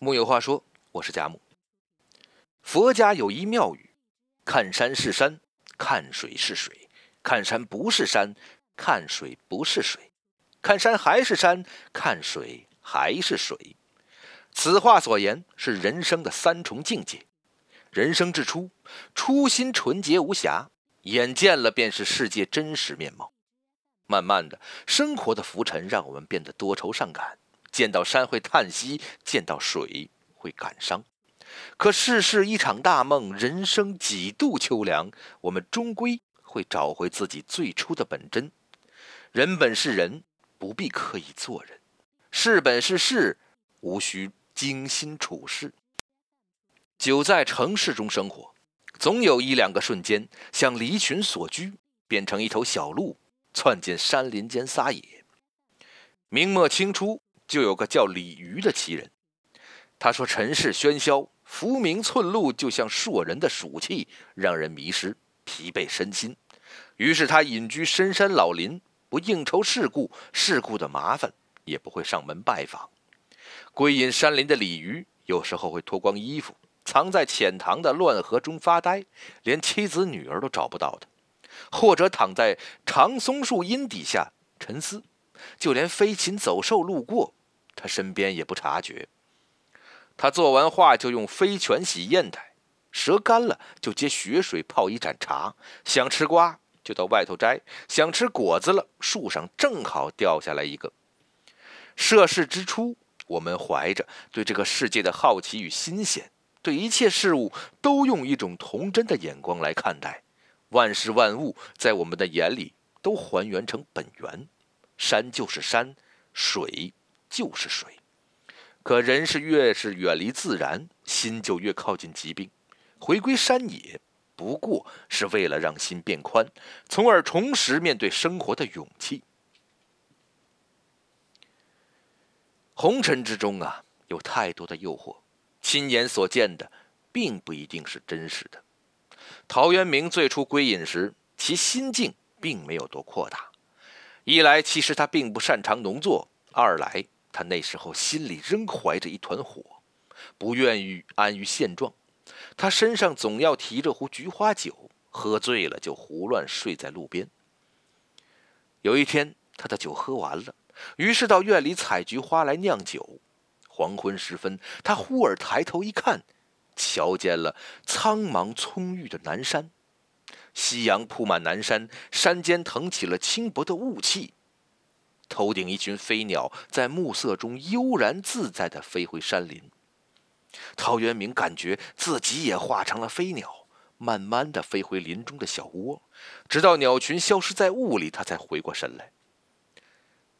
木有话说，我是贾木。佛家有一妙语：看山是山，看水是水；看山不是山，看水不是水；看山还是山，看水还是水。此话所言是人生的三重境界。人生之初，初心纯洁无瑕，眼见了便是世界真实面貌。慢慢的，生活的浮沉让我们变得多愁善感。见到山会叹息，见到水会感伤。可世事一场大梦，人生几度秋凉，我们终归会找回自己最初的本真。人本是人，不必刻意做人；事本是事，无需精心处事。久在城市中生活，总有一两个瞬间，像离群所居，变成一头小鹿，窜进山林间撒野。明末清初。就有个叫李渔的奇人，他说：“尘世喧嚣，浮名寸禄，就像硕人的暑气，让人迷失，疲惫身心。”于是他隐居深山老林，不应酬世故，世故的麻烦也不会上门拜访。归隐山林的李渔，有时候会脱光衣服，藏在浅塘的乱河中发呆，连妻子女儿都找不到他；或者躺在长松树荫底下沉思，就连飞禽走兽路过。他身边也不察觉。他做完画就用飞泉洗砚台，舌干了就接雪水泡一盏茶。想吃瓜就到外头摘，想吃果子了，树上正好掉下来一个。涉世之初，我们怀着对这个世界的好奇与新鲜，对一切事物都用一种童真的眼光来看待。万事万物在我们的眼里都还原成本源，山就是山，水。就是水，可人是越是远离自然，心就越靠近疾病。回归山野，不过是为了让心变宽，从而重拾面对生活的勇气。红尘之中啊，有太多的诱惑，亲眼所见的，并不一定是真实的。陶渊明最初归隐时，其心境并没有多阔大。一来，其实他并不擅长农作；二来，他那时候心里仍怀着一团火，不愿意安于现状。他身上总要提着壶菊花酒，喝醉了就胡乱睡在路边。有一天，他的酒喝完了，于是到院里采菊花来酿酒。黄昏时分，他忽而抬头一看，瞧见了苍茫葱郁的南山，夕阳铺满南山，山间腾起了轻薄的雾气。头顶一群飞鸟在暮色中悠然自在地飞回山林。陶渊明感觉自己也化成了飞鸟，慢慢地飞回林中的小窝，直到鸟群消失在雾里，他才回过神来。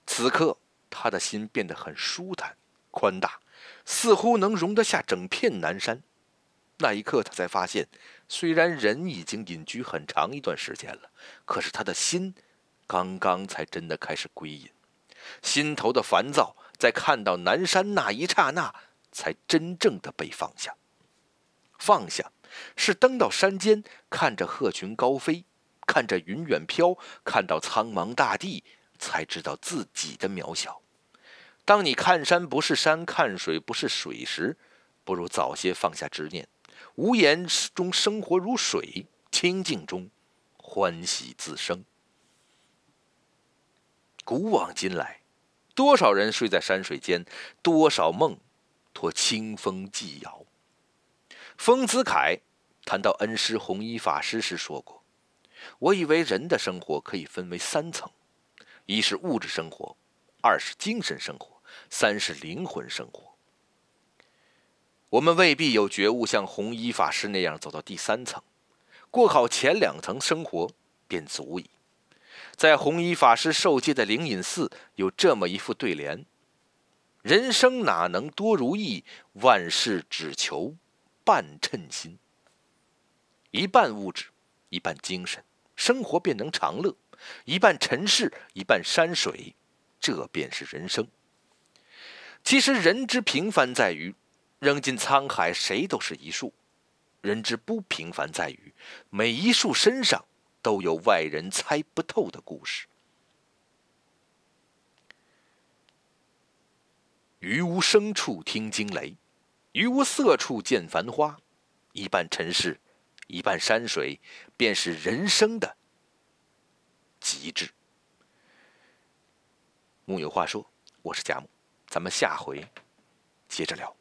此刻，他的心变得很舒坦、宽大，似乎能容得下整片南山。那一刻，他才发现，虽然人已经隐居很长一段时间了，可是他的心，刚刚才真的开始归隐。心头的烦躁，在看到南山那一刹那，才真正的被放下。放下，是登到山间，看着鹤群高飞，看着云远飘，看到苍茫大地，才知道自己的渺小。当你看山不是山，看水不是水时，不如早些放下执念，无言中生活如水，清静中欢喜自生。古往今来，多少人睡在山水间，多少梦托清风寄遥。丰子恺谈到恩师弘一法师时说过：“我以为人的生活可以分为三层，一是物质生活，二是精神生活，三是灵魂生活。我们未必有觉悟，像弘一法师那样走到第三层，过好前两层生活便足矣。”在弘一法师受戒的灵隐寺，有这么一副对联：“人生哪能多如意，万事只求半称心。”一半物质，一半精神，生活便能长乐；一半尘世，一半山水，这便是人生。其实，人之平凡在于，扔进沧海，谁都是一树；人之不平凡在于，每一树身上。都有外人猜不透的故事。于无声处听惊雷，于无色处见繁花，一半尘世，一半山水，便是人生的极致。木有话说，我是贾木，咱们下回接着聊。